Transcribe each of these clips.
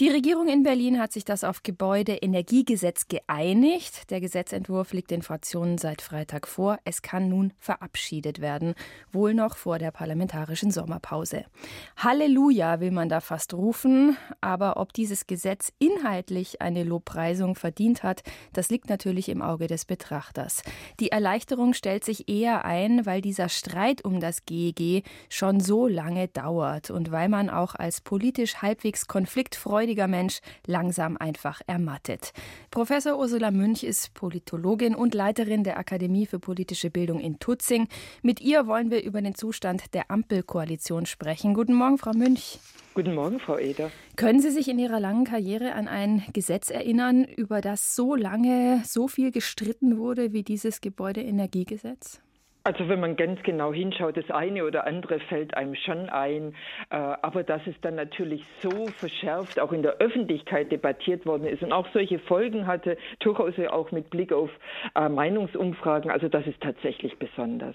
Die Regierung in Berlin hat sich das auf Gebäudeenergiegesetz geeinigt. Der Gesetzentwurf liegt den Fraktionen seit Freitag vor. Es kann nun verabschiedet werden, wohl noch vor der parlamentarischen Sommerpause. Halleluja will man da fast rufen, aber ob dieses Gesetz inhaltlich eine Lobpreisung verdient hat, das liegt natürlich im Auge des Betrachters. Die Erleichterung stellt sich eher ein, weil dieser Streit um das GEG schon so lange dauert und weil man auch als politisch halbwegs konfliktfreudig freudiger Mensch langsam einfach ermattet. Professor Ursula Münch ist Politologin und Leiterin der Akademie für politische Bildung in Tutzing. Mit ihr wollen wir über den Zustand der Ampelkoalition sprechen. Guten Morgen, Frau Münch. Guten Morgen, Frau Eder. Können Sie sich in Ihrer langen Karriere an ein Gesetz erinnern, über das so lange so viel gestritten wurde wie dieses Gebäudeenergiegesetz? Also wenn man ganz genau hinschaut, das eine oder andere fällt einem schon ein. Äh, aber dass es dann natürlich so verschärft auch in der Öffentlichkeit debattiert worden ist und auch solche Folgen hatte, durchaus auch mit Blick auf äh, Meinungsumfragen, also das ist tatsächlich besonders.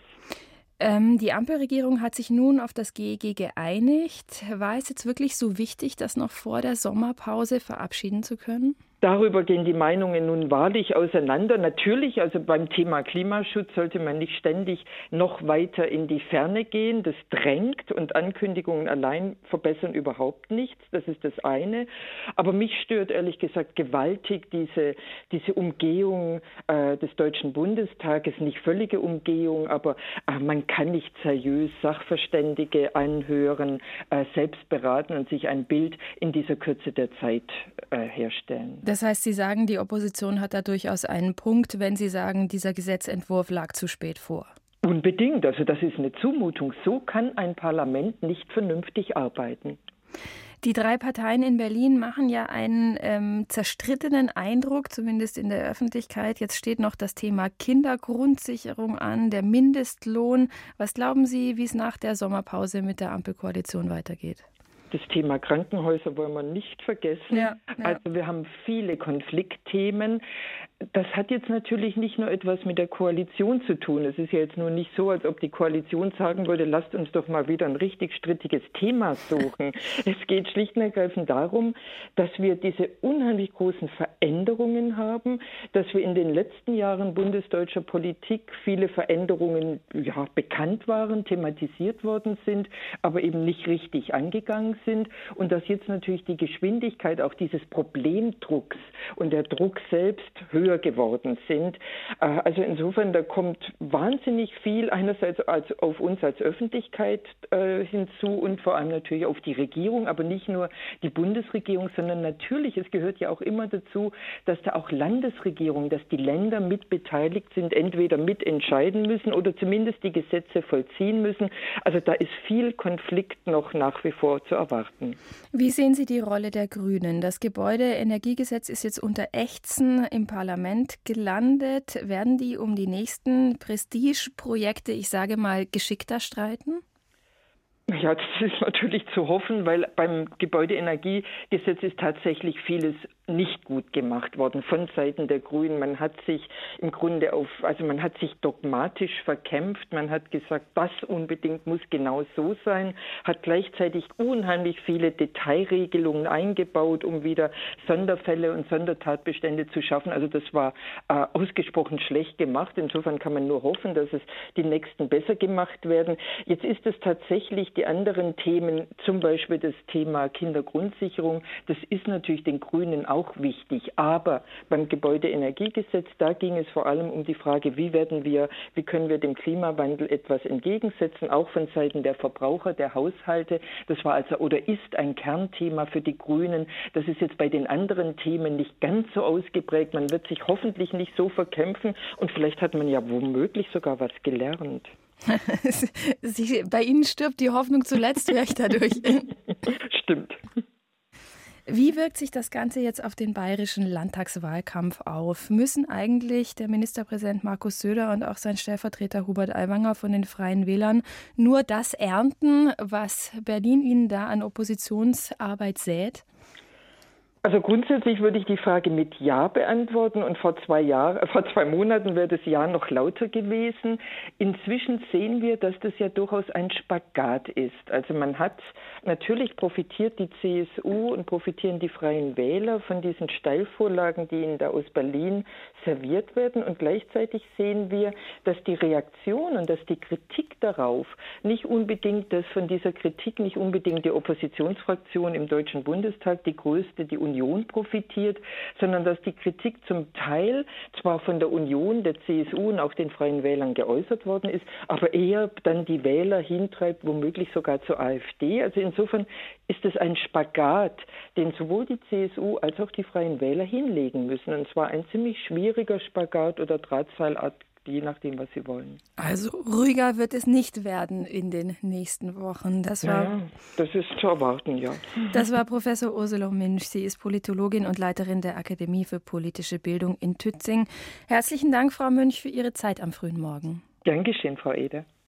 Ähm, die Ampelregierung hat sich nun auf das GEG geeinigt. War es jetzt wirklich so wichtig, das noch vor der Sommerpause verabschieden zu können? Darüber gehen die Meinungen nun wahrlich auseinander. Natürlich, also beim Thema Klimaschutz sollte man nicht ständig noch weiter in die Ferne gehen. Das drängt und Ankündigungen allein verbessern überhaupt nichts. Das ist das eine. Aber mich stört ehrlich gesagt gewaltig diese, diese Umgehung äh, des Deutschen Bundestages. Nicht völlige Umgehung, aber äh, man kann nicht seriös Sachverständige anhören, äh, selbst beraten und sich ein Bild in dieser Kürze der Zeit äh, herstellen. Das heißt, Sie sagen, die Opposition hat da durchaus einen Punkt, wenn Sie sagen, dieser Gesetzentwurf lag zu spät vor. Unbedingt. Also das ist eine Zumutung. So kann ein Parlament nicht vernünftig arbeiten. Die drei Parteien in Berlin machen ja einen ähm, zerstrittenen Eindruck, zumindest in der Öffentlichkeit. Jetzt steht noch das Thema Kindergrundsicherung an, der Mindestlohn. Was glauben Sie, wie es nach der Sommerpause mit der Ampelkoalition weitergeht? Das Thema Krankenhäuser wollen wir nicht vergessen. Ja, ja. Also wir haben viele Konfliktthemen das hat jetzt natürlich nicht nur etwas mit der Koalition zu tun. Es ist ja jetzt nur nicht so, als ob die Koalition sagen würde, lasst uns doch mal wieder ein richtig strittiges Thema suchen. es geht schlicht und ergreifend darum, dass wir diese unheimlich großen Veränderungen haben, dass wir in den letzten Jahren bundesdeutscher Politik viele Veränderungen ja, bekannt waren, thematisiert worden sind, aber eben nicht richtig angegangen sind und dass jetzt natürlich die Geschwindigkeit auch dieses Problemdrucks und der Druck selbst höher höher geworden sind. Äh, also insofern, da kommt wahnsinnig viel einerseits als auf uns als Öffentlichkeit äh, hinzu und vor allem natürlich auf die Regierung, aber nicht nur die Bundesregierung, sondern natürlich, es gehört ja auch immer dazu, dass da auch Landesregierungen, dass die Länder mitbeteiligt sind, entweder mitentscheiden müssen oder zumindest die Gesetze vollziehen müssen. Also da ist viel Konflikt noch nach wie vor zu erwarten. Wie sehen Sie die Rolle der Grünen? Das Gebäudeenergiegesetz ist jetzt unter Ächzen im Parlament Parlament gelandet. Werden die um die nächsten Prestigeprojekte, ich sage mal, geschickter streiten? Ja, das ist natürlich zu hoffen, weil beim Gebäudeenergiegesetz ist tatsächlich vieles nicht gut gemacht worden von Seiten der Grünen. Man hat sich im Grunde auf, also man hat sich dogmatisch verkämpft. Man hat gesagt, das unbedingt muss genau so sein, hat gleichzeitig unheimlich viele Detailregelungen eingebaut, um wieder Sonderfälle und Sondertatbestände zu schaffen. Also das war äh, ausgesprochen schlecht gemacht. Insofern kann man nur hoffen, dass es die nächsten besser gemacht werden. Jetzt ist es tatsächlich die anderen Themen, zum Beispiel das Thema Kindergrundsicherung. Das ist natürlich den Grünen auch auch wichtig. Aber beim Gebäudeenergiegesetz, da ging es vor allem um die Frage, wie werden wir, wie können wir dem Klimawandel etwas entgegensetzen, auch von Seiten der Verbraucher, der Haushalte. Das war also oder ist ein Kernthema für die Grünen. Das ist jetzt bei den anderen Themen nicht ganz so ausgeprägt. Man wird sich hoffentlich nicht so verkämpfen und vielleicht hat man ja womöglich sogar was gelernt. bei Ihnen stirbt die Hoffnung zuletzt, höre ich dadurch. Stimmt. Wie wirkt sich das Ganze jetzt auf den bayerischen Landtagswahlkampf auf? Müssen eigentlich der Ministerpräsident Markus Söder und auch sein Stellvertreter Hubert Aiwanger von den Freien Wählern nur das ernten, was Berlin ihnen da an Oppositionsarbeit sät? Also grundsätzlich würde ich die Frage mit Ja beantworten und vor zwei Jahren, äh, vor zwei Monaten wäre das Ja noch lauter gewesen. Inzwischen sehen wir, dass das ja durchaus ein Spagat ist. Also man hat natürlich profitiert die CSU und profitieren die Freien Wähler von diesen Steilvorlagen, die ihnen da aus Berlin serviert werden und gleichzeitig sehen wir, dass die Reaktion und dass die Kritik darauf nicht unbedingt, dass von dieser Kritik nicht unbedingt die Oppositionsfraktion im Deutschen Bundestag die größte, die Union profitiert, sondern dass die Kritik zum Teil zwar von der Union, der CSU und auch den Freien Wählern geäußert worden ist, aber eher dann die Wähler hintreibt, womöglich sogar zur AfD. Also insofern ist es ein Spagat, den sowohl die CSU als auch die Freien Wähler hinlegen müssen. Und zwar ein ziemlich schwieriger Spagat oder Drahtseilart je nachdem, was sie wollen. Also ruhiger wird es nicht werden in den nächsten Wochen. Das war, ja, das ist zu erwarten, ja. Das war Professor Ursula Minsch. Sie ist Politologin und Leiterin der Akademie für politische Bildung in Tützing. Herzlichen Dank, Frau Münch, für Ihre Zeit am frühen Morgen. Gern geschehen, Frau Eder.